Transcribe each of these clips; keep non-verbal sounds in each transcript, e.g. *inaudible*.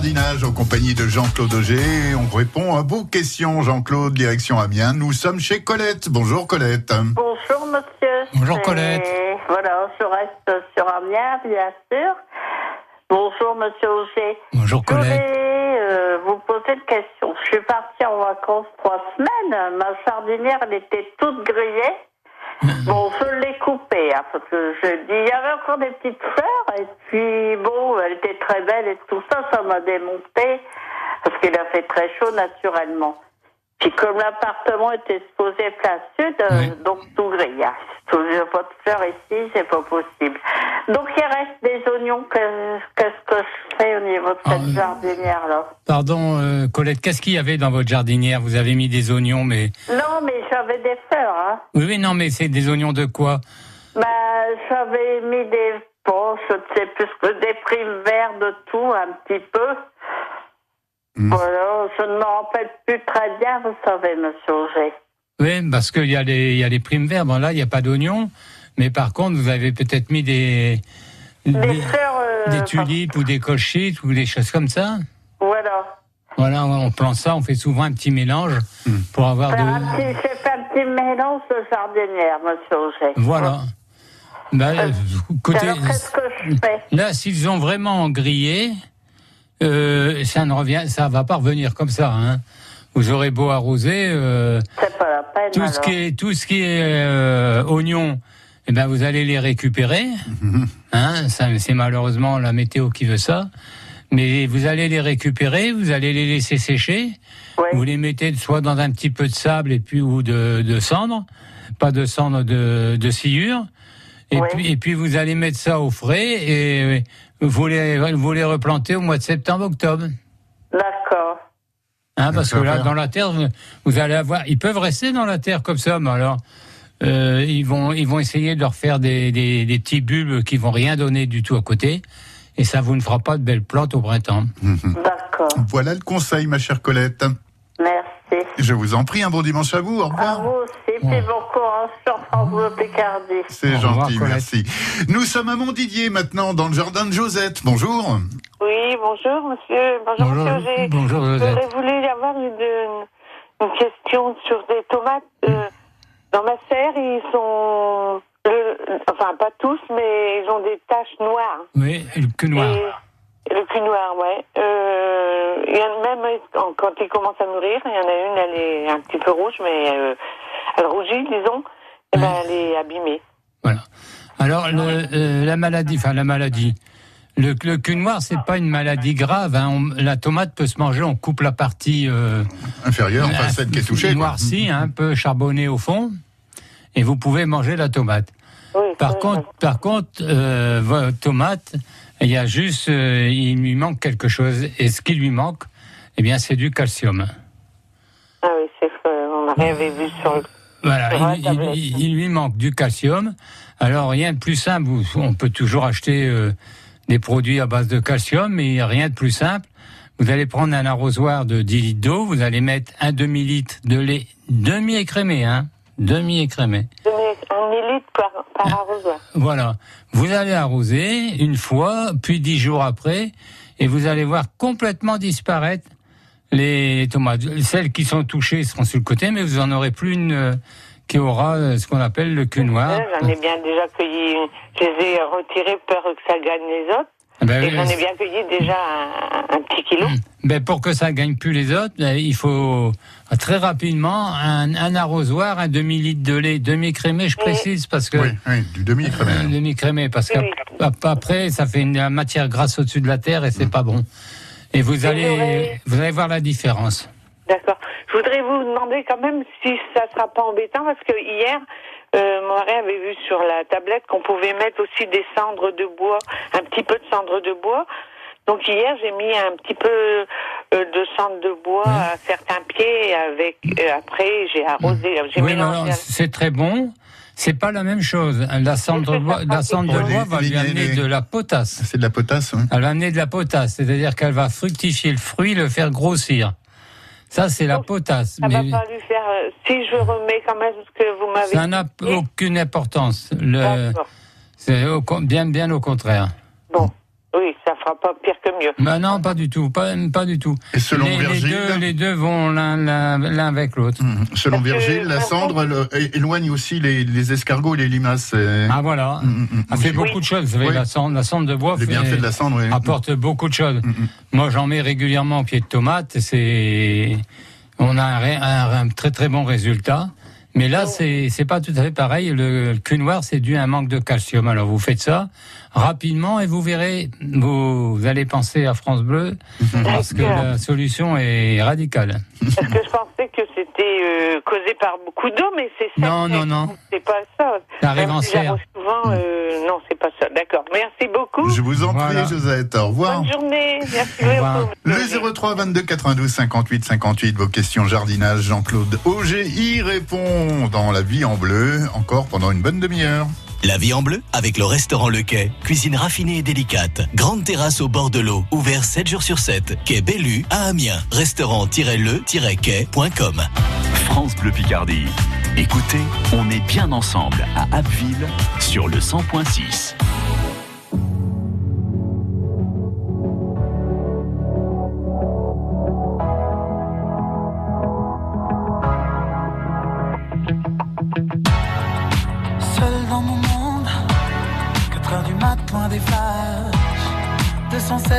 jardinage en compagnie de Jean-Claude Auger. On répond à vos questions, Jean-Claude, direction Amiens. Nous sommes chez Colette. Bonjour Colette. Bonjour monsieur. Bonjour, Et Colette. Voilà, je reste sur Amiens, bien sûr. Bonjour monsieur Auger. Bonjour Je Colette. voulais euh, vous poser une question. Je suis partie en vacances trois semaines. Ma jardinière, elle était toute grillée. *laughs* Bon, je l'ai coupée, hein, parce que je dis, il y avait encore des petites fleurs, et puis bon, elle était très belle et tout ça, ça m'a démonté, parce qu'il a fait très chaud naturellement. Puis comme l'appartement était supposé plein sud, euh, Oui. donc tout grillé. Tout, j'ai pas de fleurs ici, c'est pas possible. Donc il reste des oignons, que- qu'est-ce que je fais au niveau de cette Ah, euh, jardinière-là Pardon euh, Colette, qu'est-ce qu'il y avait dans votre jardinière? Vous avez mis des oignons, mais... Non, mais j'avais des fleurs, hein. Oui, oui, non, mais c'est des oignons de quoi? Ben, j'avais mis des bon, je ne sais plus que des primes verts de tout, un petit peu. Mm. Voilà, je ne me rappelle plus très bien, vous savez, monsieur Auger. Oui, parce qu'il y, a les- il y a les primes vertes. Bon, là, il n'y a pas d'oignons, mais par contre, vous avez peut-être mis des... Des des- fleurs. euh, des tulipes ou des colchites ou des choses comme ça. Voilà. Voilà, on plante ça, on fait souvent un petit mélange pour avoir de... petit- J'ai fait un petit mélange de jardinière, monsieur Auger. Voilà. Ben, Euh, écoutez, Alors, qu'est-ce que je fais là, s'ils ont vraiment grillé, euh, ça ne revient, ça va pas revenir comme ça. Hein. Vous aurez beau arroser, euh, C'est pas la peine. tout ce qui est tout ce qui est euh, oignons, eh ben vous allez les récupérer. *laughs* Hein, ça, c'est malheureusement la météo qui veut ça. Mais vous allez les récupérer, vous allez les laisser sécher. Vous les mettez soit dans un petit peu de sable et puis ou de, de cendre, pas de cendre de, de sciure. Et puis et puis vous allez mettre ça au frais et vous les vous les replantez au mois de septembre octobre. D'accord. Hein, parce que là, faire. dans la terre, vous- vous allez avoir. Ils peuvent rester dans la terre comme ça, mais alors euh, ils vont ils vont essayer de leur faire des, des, des petits bulbes qui vont rien donner du tout à côté, et ça vous ne fera pas de belles plantes au printemps. D'accord. Voilà le conseil, ma chère Colette. Merci. Je vous en prie, un bon dimanche à vous. Au À revoir. vous aussi, puis bon courage sur France Picardie. C'est revoir, gentil, merci. Nous sommes à Montdidier maintenant, dans le jardin de Josette. Bonjour. Oui, bonjour monsieur. Bonjour, monsieur Auger. bonjour Josette. J'aurais voulu avoir une, une question sur des tomates. euh, dans ma serre, ils sont... le- enfin, pas tous, mais ils ont des taches noires. Oui, le cul noir. Et, le cul noir, ouais. Euh, il y en a même, quand- ils commencent à mûrir, il y en a une, elle est un petit peu rouge, mais euh, elle rougit, disons. Et ben, elle est abîmée. Voilà. Alors le, euh, la maladie, enfin la maladie. Le, le cul noir, c'est pas une maladie grave. Hein. On- la tomate peut se manger. On coupe la partie euh, Inférieur, enfin celle qui est touchée. noircie, hein, un peu charbonnée au fond, et vous pouvez manger la tomate. Oui, Par contre, par contre, euh, votre tomate, il y a juste, euh, il lui manque quelque chose. Et ce qui lui manque, eh bien, c'est du calcium. Ah oui, c'est on rien vu sur le... Voilà, il, il- il lui manque du calcium. Alors, rien de plus simple. On peut toujours acheter euh, des produits à base de calcium, mais rien de plus simple. Vous allez prendre un arrosoir de 10 litres d'eau, vous allez mettre un demi-litre de lait demi-écrémé, hein, demi-écrémé. Par, arrosoir. Voilà. Vous allez arroser une fois, puis dix jours après, et vous allez voir complètement disparaître les tomates. Celles qui sont touchées seront sur le côté, mais vous en aurez plus une euh, qui aura euh, ce qu'on appelle le cul noir. J'en ai bien déjà cueilli, je les ai retirés peur que ça gagne les autres. Ben, Et j'en ai bien cueilli déjà un, un petit kilo. ben, pour que ça gagne plus les autres, ben, il faut très rapidement un, un arrosoir, un demi-litre de lait demi-crémé, je précise, parce que Oui, oui, du demi-crémé. Un demi-crémé, parce qu'après, ça fait une matière grasse au-dessus de la terre et c'est pas bon. Et vous allez, vous allez voir la différence. D'accord. Je voudrais vous demander quand même si ça sera pas embêtant parce que hier, euh, mon mari avait vu sur la tablette qu'on pouvait mettre aussi des cendres de bois, un petit peu de cendres de bois. Donc hier, j'ai mis un petit peu euh, de cendre de bois à certains pieds. Avec euh, après, j'ai arrosé, j'ai Oui, mélangé. c'est très bon. C'est pas la même chose. La cendre de bois, la cendre de Oh, bois va lui amener de la potasse. C'est de la potasse. hein. Elle va amener de la potasse, c'est-à-dire qu'elle va fructifier le fruit, le faire grossir. Ça, c'est la Donc, potasse. Ça va Mais pas lui faire. euh, si je remets quand même ce que vous m'avez ça n'a aucune importance. Le, c'est au bien, bien au contraire. Bon, oui, sera pas pire que mieux. Ben non, pas du tout, pas, pas du tout. Et selon les, les Virgile deux, les deux vont l'un avec l'autre. Mhm. Selon Parce que, Virgile, la cendre elle, euh, éloigne aussi les, les escargots et les limaces. Ah voilà, mhm. ça fait Oui. beaucoup de choses. Vous savez, Oui. la, cendre, la cendre de bois fait- de la cendre, oui. apporte beaucoup de choses. Mhm. Moi, j'en mets régulièrement au pied de tomate. C'est, on a un, ré- un- un très très bon résultat. Mais là, c'est c'est pas tout à fait pareil. Le, le cul noir, c'est dû à un manque de calcium. Alors, vous faites ça rapidement et vous verrez, vous, vous allez penser à France Bleu parce que la solution est radicale. Que je c'était euh, causé par beaucoup d'eau, mais c'est ça. Non, non, non. C'est pas ça. Ça arrive Même en serre. souvent, euh, non, c'est pas ça. D'accord. Merci beaucoup. Je vous en Voilà. prie, Josette. Au revoir. Bonne journée. Merci Au revoir. beaucoup. Le 03 22 92 58 58, vos questions jardinage, Jean-Claude Auger y répond dans La Vie en Bleu, encore pendant une bonne demi-heure. La vie en bleu avec le restaurant Le Quai. Cuisine raffinée et délicate. Grande terrasse au bord de l'eau. Ouvert 7 jours sur 7. Quai Bellu à Amiens. Restaurant-le-quai.com. France Bleu Picardie. Écoutez, on est bien ensemble à Abbeville sur le 100.6.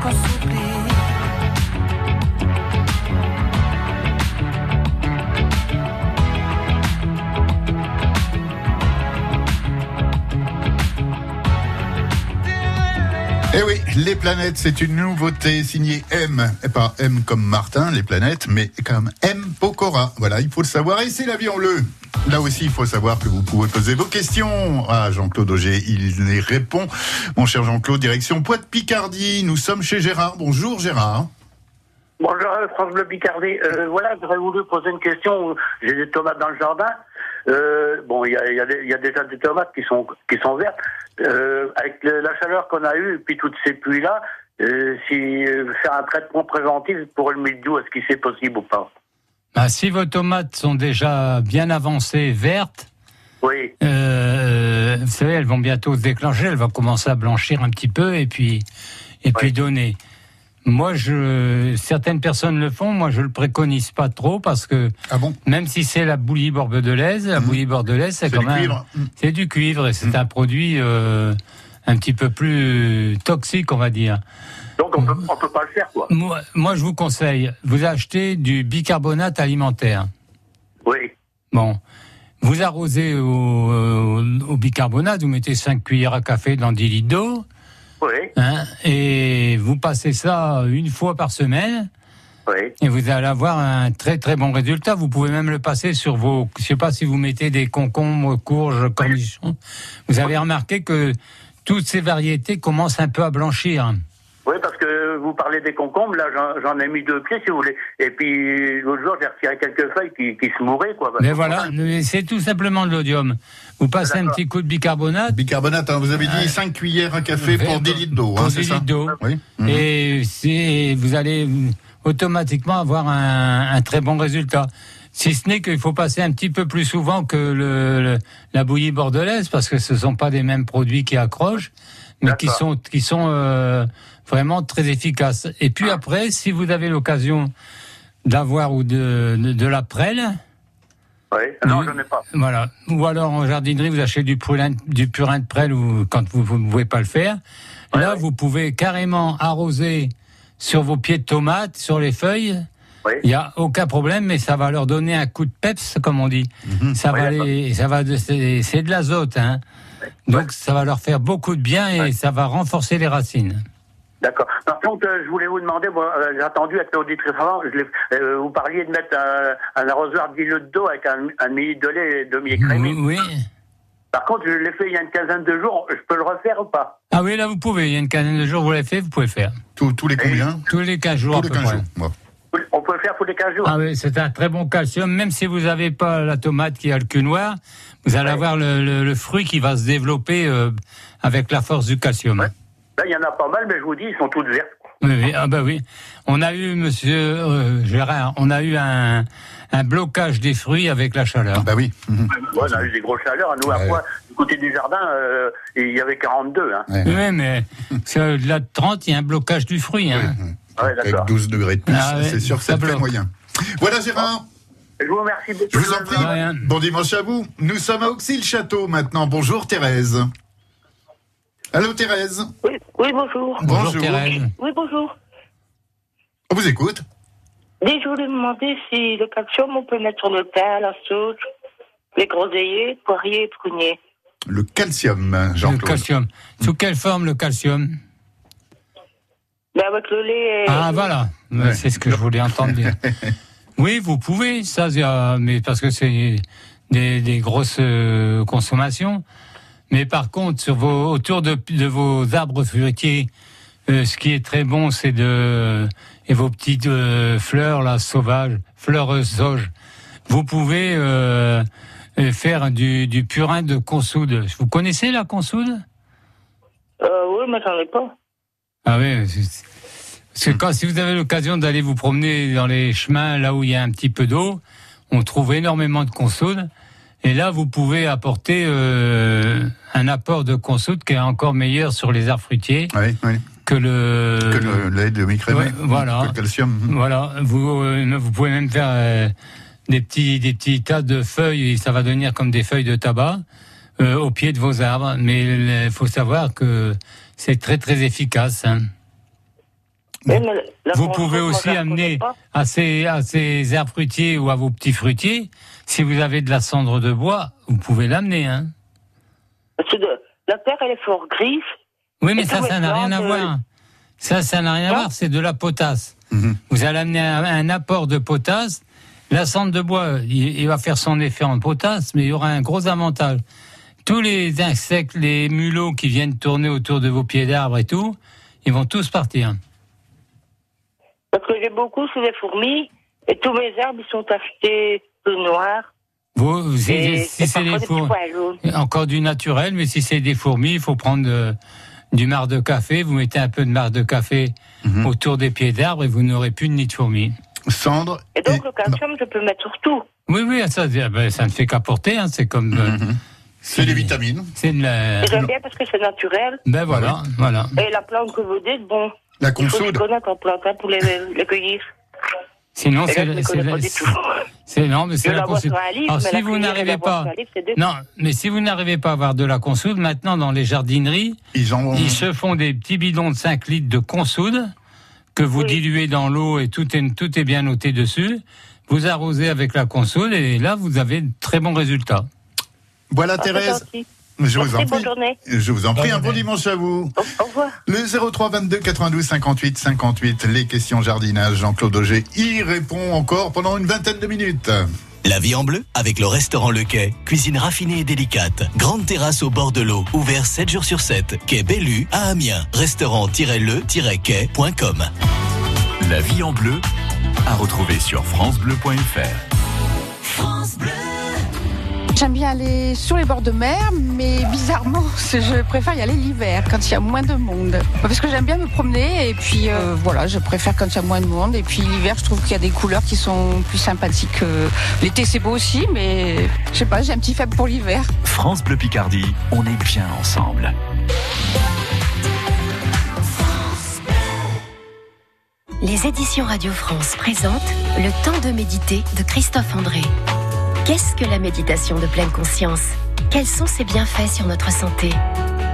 Qu'on s'oublie? Eh oui, les planètes, c'est une nouveauté signée M. Et pas M comme Martin, les planètes, mais comme M Pokora. Voilà, il faut le savoir. Et c'est la vie en bleu. Là aussi, il faut savoir que vous pouvez poser vos questions à Jean-Claude Auger. Il les répond. Mon cher Jean-Claude, direction Poite-Picardie. Nous sommes chez Gérard. Bonjour Gérard. Bonjour, France Bleu Picardie. Euh, voilà, j'aurais voulu poser une question. J'ai des tomates dans le jardin. Euh, bon, il y a, déjà des tomates qui sont qui sont vertes. Euh, avec la chaleur qu'on a eue et puis toutes ces pluies là, si faire un traitement préventif pour le mildiou, est-ce que c'est possible ou pas? Bah, si vos tomates sont déjà bien avancées, vertes, Oui, euh, vous savez, elles vont bientôt se déclencher, elles vont commencer à blanchir un petit peu et puis et puis donner. Moi, je, certaines personnes le font. Moi, je le préconise pas trop parce que Ah bon? même si c'est la bouillie bordelaise, la Mhm. bouillie bordelaise, c'est C'est quand du même cuivre. Mm. c'est du cuivre et c'est Mhm. un produit euh, un petit peu plus toxique, on va dire. Donc on peut on peut pas le faire quoi. Moi, moi, je vous conseille, vous achetez du bicarbonate alimentaire. Oui, Bon, vous arrosez au, au- au bicarbonate, vous mettez 5 cuillères à café dans 10 litres d'eau, oui, hein, et vous passez ça une fois par semaine, oui. et vous allez avoir un très très bon résultat. Vous pouvez même le passer sur vos, je sais pas si vous mettez des concombres, courges, cornichons. Vous avez remarqué que toutes ces variétés commencent un peu à blanchir. Vous parlez des concombres, là j'en- ai mis deux pieds si vous voulez. Et puis l'autre jour j'ai retiré quelques feuilles qui, qui se mouraient quoi. Mais voilà, c'est tout simplement de l'odium. Vous passez un petit coup de bicarbonate, Bicarbonate, hein, vous avez dit 5 cuillères à café pour Verre 10 de- litres d'eau, pour hein, 10 c'est ça litres d'eau. Oui. Et c'est- vous allez automatiquement avoir un, un très bon résultat. Si ce n'est qu'il faut passer un petit peu plus souvent que le, le- la bouillie bordelaise, parce que ce sont pas des mêmes produits qui accrochent, mais qui sont qui sont euh, vraiment très efficaces. Et puis après, si vous avez l'occasion d'avoir ou de, de, de la prêle, Oui, non Oui. j'en ai pas. voilà. Ou alors en jardinerie, vous achetez du purin, du purin de prêle ou quand vous ne pouvez pas le faire. Ouais, Là, ouais. vous pouvez carrément arroser sur vos pieds de tomates, sur les feuilles. Oui. Il n'y a aucun problème, mais ça va leur donner un coup de peps, comme on dit. Mhm. Ça va les, ça va, c'est de l'azote, hein. Donc ça va leur faire beaucoup de bien et ça va renforcer les racines. D'accord. Par contre, euh, je voulais vous demander, bon, euh, j'ai attendu avec l'auditrice avant, euh, vous parliez de mettre un, un arrosoir de 10 litres d'eau avec un, un de lait demi-écrémé. Oui. Par contre, je l'ai fait il y a une quinzaine de jours, je peux le refaire ou pas? Ah oui, là vous pouvez. Il y a une quinzaine de jours, vous l'avez fait, vous pouvez le faire. Tous- tous les combien? Tous les 15 jours Tous à les peu 15 près. jours. Bon. On peut le faire tous les 15 jours? Ah oui, c'est un très bon calcium. Même si vous n'avez pas la tomate qui a le cul noir, vous allez Ouais. avoir le, le- le fruit qui va se développer euh, avec la force du calcium. Ouais. Là, il y en a pas mal, mais je vous dis, ils sont toutes vertes. Oui, oui, ah bah oui. On a eu, monsieur euh, Gérard, on a eu un, un blocage des fruits avec la chaleur. Bah oui. Mhm. Ouais, on a eu des grosses chaleurs. Nous, à Ouais. fois, du côté du jardin, euh, il y avait 42. Hein. Ouais. Oui, mais c'est au-delà de 30, il y a un blocage du fruit. Hein. Ouais, Avec d'accord. 12 degrés de plus, Ah ouais, c'est sûr que ça c'est très moyen. Voilà Gérard, Je vous remercie beaucoup. je vous en prie. Bon dimanche à vous. Nous sommes à Auxy-le-Château maintenant. Bonjour Thérèse. Allô Thérèse. Oui, oui, bonjour. Bonjour, Bonjour. Thérèse. Oui, bonjour. On vous écoute. Je voulais demander si le calcium, on peut mettre sur le pain, la sauge, les groseilliers, poiriers et pruniers. Le calcium, Le Jean-Claude. calcium. Sous quelle forme le calcium Mais avec le lait. et- Ah voilà, Ouais. c'est ce que je voulais entendre dire. *laughs* Oui, vous pouvez, ça, euh, mais parce que c'est des, des grosses euh, consommations. Mais par contre, sur vos, autour de, de vos arbres fruitiers, euh, ce qui est très bon, c'est de et vos petites euh, fleurs là sauvages, fleurs sauges. Vous pouvez euh, euh, faire du, du purin de consoude. Vous connaissez la consoude? Euh, oui, mais j'en ai pas. Ah oui, parce que quand si vous avez l'occasion d'aller vous promener dans les chemins là où il y a un petit peu d'eau, on trouve énormément de consoude. Et là, vous pouvez apporter euh, un apport de consoude qui est encore meilleur sur les arbres fruitiers Oui, oui. que le. Que le lait de micrémé. ouais, voilà. Que le calcium. Voilà, vous, euh, vous pouvez même faire euh, des petits des petits tas de feuilles et ça va devenir comme des feuilles de tabac euh, au pied de vos arbres. Mais il faut savoir que c'est très très efficace. hein. La Vous pouvez aussi amener à ces, à ces arbres fruitiers ou à vos petits fruitiers, si vous avez de la cendre de bois, vous pouvez l'amener. Hein. Parce que de- la terre, elle est fort grise. Oui, mais ça, ça n'a rien à plantes, voir. Ça, ça n'a rien à voir, c'est de la potasse. Mhm. Vous allez amener un, un apport de potasse. La cendre de bois, il, il va faire son effet en potasse, mais il y aura un gros avantage. Tous les insectes, les mulots qui viennent tourner autour de vos pieds d'arbre et tout, ils vont tous partir. Parce que j'ai beaucoup, c'est des fourmis. Et tous mes arbres, ils sont tachetés noirs. Vous, si, c'est des des fourmis, encore du naturel, mais si c'est des fourmis, il faut prendre euh, du marc de café. Vous mettez un peu de marc de café Mhm. autour des pieds d'arbre et vous n'aurez plus de nid de fourmis. Cendre. Et donc, et- le calcium, je peux mettre sur tout. Oui, oui, ça, ben, ça ne fait qu'apporter. Hein, c'est comme. euh, Mhm. C'est les vitamines. C'est de la. J'aime bien parce que c'est naturel. Ben voilà, voilà. Et la plante que vous dites, bon, La il faut consoude. connaître en plante hein, pour les, les cueillir. Sinon, c'est non, mais c'est la un livre, Alors, si la vous n'arrivez pas, livre, non, mais si vous n'arrivez pas à avoir de la consoude, maintenant dans les jardineries, Ils en ils se font des petits bidons de 5 litres de consoude que vous Oui. diluez dans l'eau et tout est tout est bien noté dessus. Vous arrosez avec la consoude et là vous avez de très bons résultats. Voilà, Ah, Thérèse. Je vous Merci, en bonne prie. journée. Je vous en prie, Bonne un bon dimanche à vous. Au, au revoir. Le 03 22 92 58 58, les questions jardinage. Jean-Claude Auger y répond encore pendant une vingtaine de minutes. La vie en bleu avec le restaurant Le Quai. Cuisine raffinée et délicate. Grande terrasse au bord de l'eau. Ouvert 7 jours sur 7. Quai Bellu à Amiens. Restaurant-le-quai.com. La vie en bleu à retrouver sur francebleu.fr. J'aime bien aller sur les bords de mer, mais bizarrement, *laughs* je préfère y aller l'hiver, quand il y a moins de monde. Parce que j'aime bien me promener, et puis euh, voilà, je préfère quand il y a moins de monde. Et puis l'hiver, je trouve qu'il y a des couleurs qui sont plus sympathiques. L'été, c'est beau aussi, mais je sais pas, j'ai un petit faible pour l'hiver. France Bleu Picardie, on est bien ensemble. Les éditions Radio France présentent Le temps de méditer de Christophe André. Qu'est-ce que la méditation de pleine conscience? Quels sont ses bienfaits sur notre santé?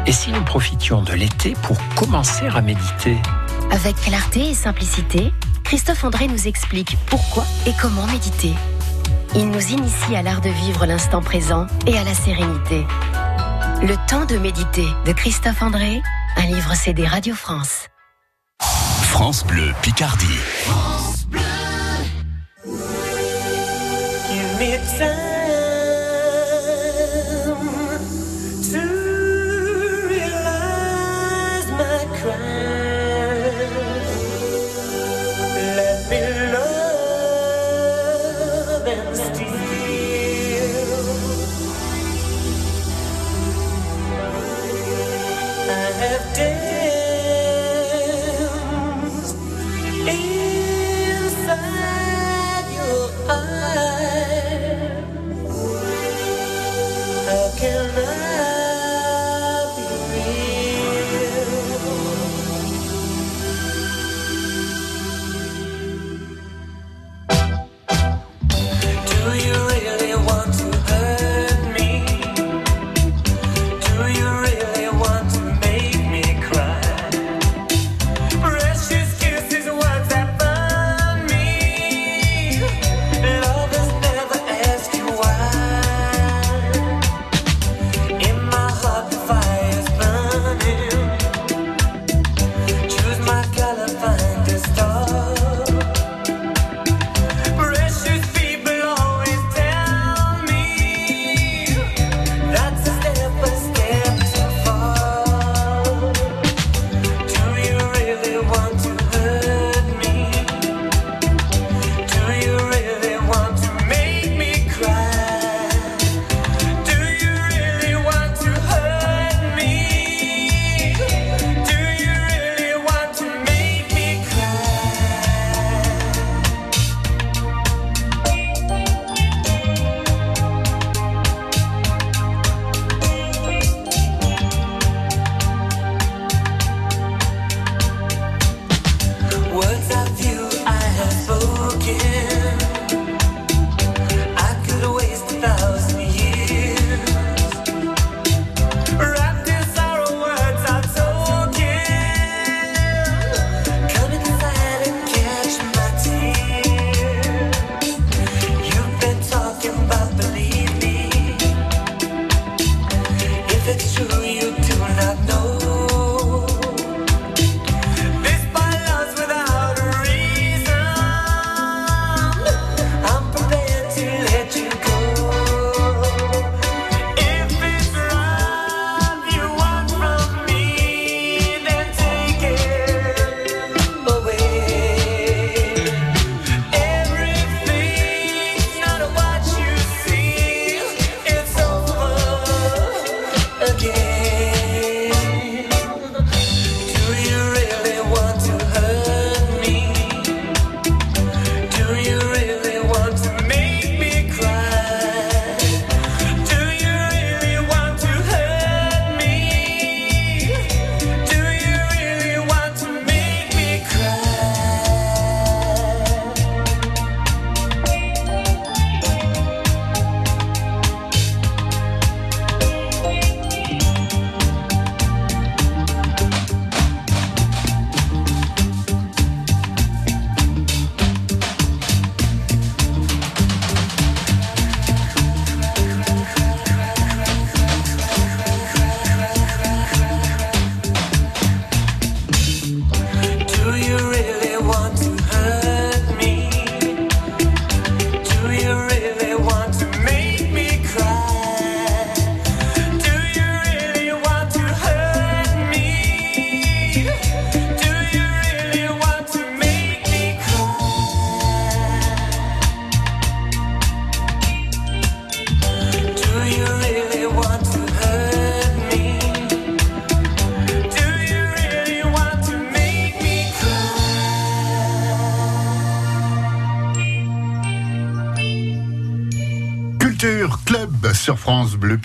Et si nous profitions de l'été pour commencer à méditer? Avec clarté et simplicité, Christophe André nous explique pourquoi et comment méditer. Il nous initie à l'art de vivre l'instant présent et à la sérénité. Le temps de méditer de Christophe André, un livre CD Radio France. France Bleu Picardie. 灭。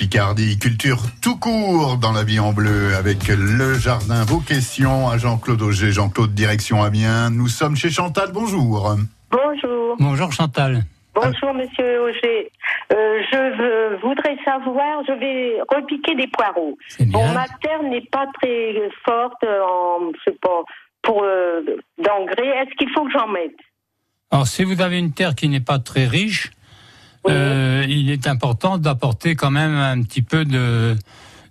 Picardie. Culture tout court dans la vie en bleu avec le jardin. Vos questions à Jean-Claude Auger. Jean-Claude, direction Amiens. Nous sommes chez Chantal. Bonjour. Bonjour. Bonjour Chantal. Bonjour Monsieur Auger. Euh, je veux- voudrais savoir, je vais repiquer des poireaux. Bon, ma terre n'est pas très forte en, je sais pas, pour euh, d'engrais. Est-ce qu'il faut que j'en mette? Alors, si vous avez une terre qui n'est pas très riche, euh, il est important d'apporter quand même un petit peu de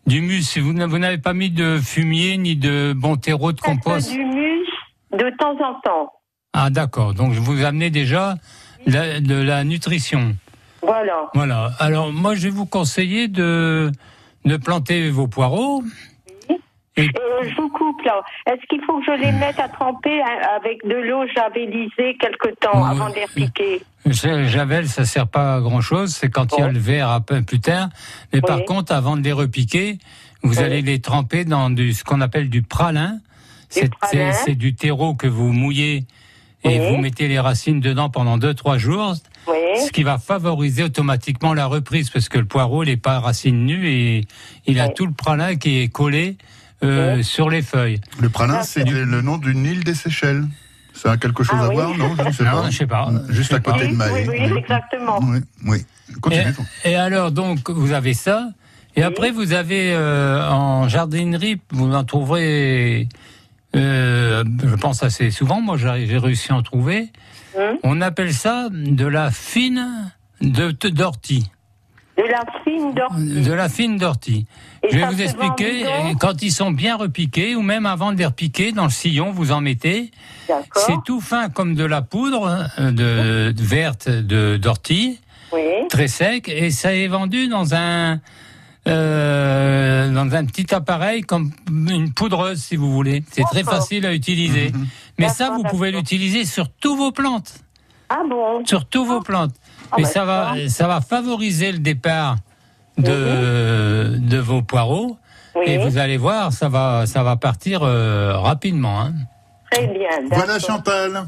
d'humus. Vous n'a- vous n'avez pas mis de fumier ni de bon terreau de compost. Du mus de temps en temps. Ah, d'accord. Donc, je vous amenez déjà la- de la nutrition. Voilà. Voilà. Alors, moi, je vais vous conseiller de, de planter vos poireaux. Et je vous coupe là. Est-ce qu'il faut que je les mette à tremper hein, avec de l'eau javelisée quelque temps avant de les repiquer Ja- Javel, ça sert pas à grand chose. C'est quand il y a le verre un peu plus tard. Mais par contre, avant de les repiquer, vous allez les tremper dans du, ce qu'on appelle du pralin. C'est du terreau que vous mouillez et vous mettez les racines dedans pendant deux trois jours. Ce qui va favoriser automatiquement la reprise parce que le poireau, il n'est pas à racine nue et il a tout le pralin qui est collé euh, sur les feuilles. Le pralin, c'est le le nom d'une île des Seychelles. Ça a quelque chose Ah à oui. voir Non, je ne sais Non, pas. je sais pas. Juste à côté de Mahé. oui, oui, exactement. Oui, oui. Continue. Et, et alors donc vous avez ça. Et après vous avez euh, en jardinerie, vous en trouverez, euh, je pense assez souvent. Moi j'ai réussi à en trouver. Hum. On appelle ça de la fine de d'ortie. De la fine d'ortie. De la fine d'ortie. Je vais vous expliquer. et Quand ils sont bien repiqués, ou même avant de les repiquer, dans le sillon, vous en mettez. C'est tout fin comme de la poudre euh, de, de verte de d'ortie, très sec, et ça est vendu dans un euh, dans un petit appareil comme une poudreuse, si vous voulez. C'est très facile à utiliser. Mais ça, vous pouvez l'utiliser sur tous vos plantes. Ah bon? Sur tous vos plantes. Ah Et bah, ça va, ça. ça va favoriser le départ de, de vos poireaux. Et vous allez voir, ça va, ça va partir euh, rapidement. Hein. Très bien. Voilà. Chantal.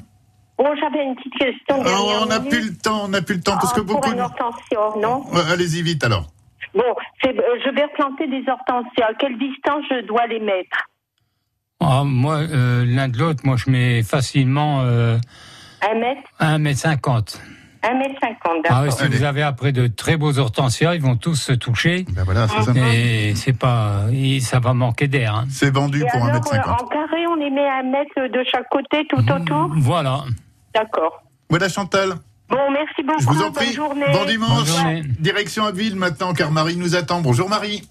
Oh, j'avais une petite question. Oh, dernière on n'a plus le temps, on n'a plus le temps parce Ah, que beaucoup. Pour de- un hortensia, non Allez-y vite alors. Bon, euh, je vais replanter des hortensias. À quelle distance je dois les mettre Ah, moi, euh, l'un de l'autre, moi, je mets facilement euh, Un mètre 1 mètre 50. Un mètre cinquante, Ah, d'accord. oui, si vous avez après de très beaux hortensias, ils vont tous se toucher. Ben voilà, c'est ça. Et c'est pas, et ça va manquer d'air. hein. C'est vendu Et pour alors, 1m50. euh, en carré, on les met à un mètre de chaque côté, tout autour Voilà. D'accord. Voilà Chantal. Bon, merci beaucoup. Je vous en bonne prie. journée. Bon dimanche. Bonne journée. Direction Abbeville maintenant car Marie nous attend. Bonjour Marie.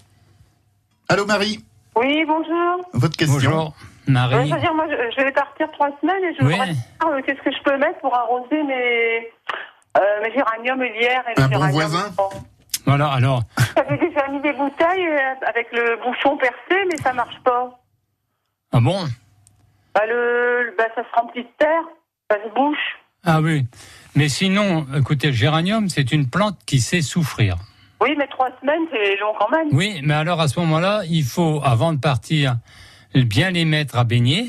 Allô Marie. Oui, bonjour. Votre question. Bonjour, Marie. je veux dire, moi, je, je vais partir trois semaines et je Oui. voudrais savoir euh, qu'est-ce que je peux mettre pour arroser mes, euh, mes géraniums hier et Un les bon géraniums. voisin Voilà, alors, *laughs* J'avais déjà mis des bouteilles euh, avec le bouchon percé, mais ça marche pas. ah bon Bah, le, bah, ça se remplit de terre, ça se bouche. Ah oui. Mais sinon, écoutez, le géranium, c'est une plante qui sait souffrir. Oui, mais trois semaines, c'est long quand même. Oui, mais alors à ce moment-là, il faut, avant de partir, bien les mettre à baigner.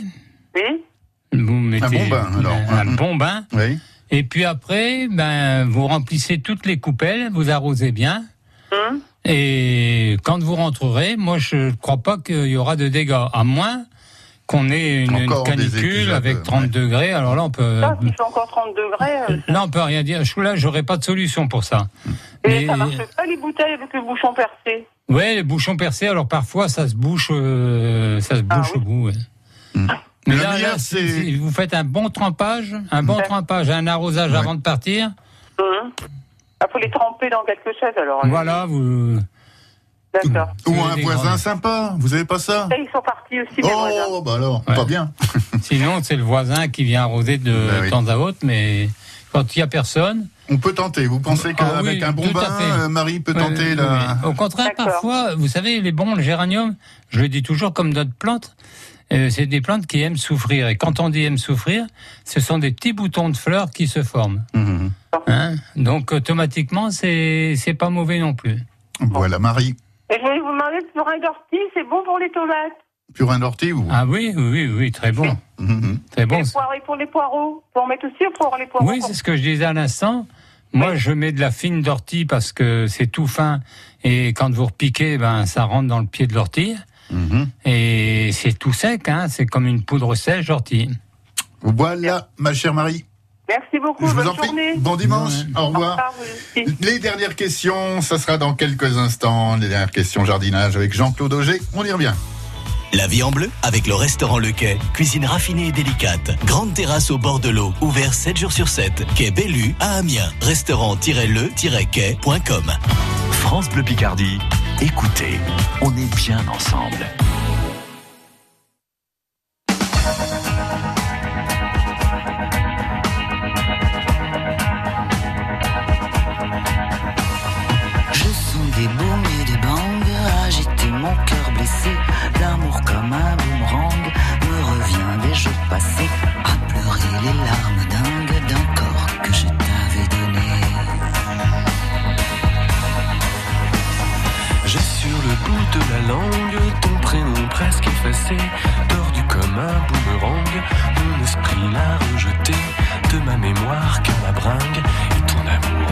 Oui. Vous mettez bon bain, alors. un bon bain. Oui. Et puis après, ben, vous remplissez toutes les coupelles, vous arrosez bien. Hum. Et quand vous rentrerez, moi, je ne crois pas qu'il y aura de dégâts, à moins qu'on ait une, canicule avec 30 degrés. Alors là, on peut, Ça, s'il fait encore 30 degrés, euh, là, on peut rien dire. Je- Là, j'aurais pas de solution pour ça. et Mais- ça marche pas les bouteilles avec le bouchon percé. Ouais, les bouchons percés. Alors parfois, ça se bouche, euh, ça se bouche au bout. ouais. Mais Le là, si vous faites un bon trempage, un bon trempage, un arrosage avant de partir. Il faut les tremper dans quelque chose alors. Voilà, vous. D'accord. Ou un voisin sympa. Vous avez pas ça ils sont partis aussi, voisins. Oh bah alors, Ouais. pas bien. *laughs* Sinon, c'est le voisin qui vient arroser de Ben oui. temps à autre, mais quand il y a personne. On peut tenter. Vous pensez Ah qu'avec oui, un bon bain, euh, Marie peut Ouais, tenter ouais, la. Au contraire, parfois, vous savez, les bons, le géranium, je le dis toujours comme d'autres plantes, euh, c'est des plantes qui aiment souffrir. Et quand on dit aiment souffrir, ce sont des petits boutons de fleurs qui se forment. Mhm. Hein Donc automatiquement, c'est c'est pas mauvais non plus. Voilà Marie. Et je voulais vous demander, le purin d'ortie, c'est bon pour les tomates Purin d'ortie ou Ah oui, oui, oui, très bon, Mhm. très bon. les poireaux, et pour les poireaux Pour en mettre aussi ou pour les poireaux Oui, c'est ce que je disais à l'instant. Moi, je mets de la fine d'ortie parce que c'est tout fin et quand vous repiquez, ben ça rentre dans le pied de l'ortie. Mhm. Et c'est tout sec, hein, c'est comme une poudre sèche d'ortie. Voilà, ma chère Marie. Merci beaucoup. Je vous bonne en prie. journée. Bon dimanche. Au revoir. Les dernières questions, ça sera dans quelques instants. Les dernières questions jardinage avec Jean-Claude Auger. On y revient. La vie en bleu avec le restaurant Le Quai. Cuisine raffinée et délicate. Grande terrasse au bord de l'eau. Ouvert 7 jours sur 7. Quai Bellu à Amiens. Restaurant-le-quai.com. France Bleu Picardie, écoutez, on est bien ensemble. Je sens des booms et des bangs agiter mon cœur blessé. L'amour comme un boomerang me revient des jours passés à pleurer les larmes ton prénom presque effacé, tordu comme un boomerang. Mon esprit l'a rejeté de ma mémoire car la bringue et ton amour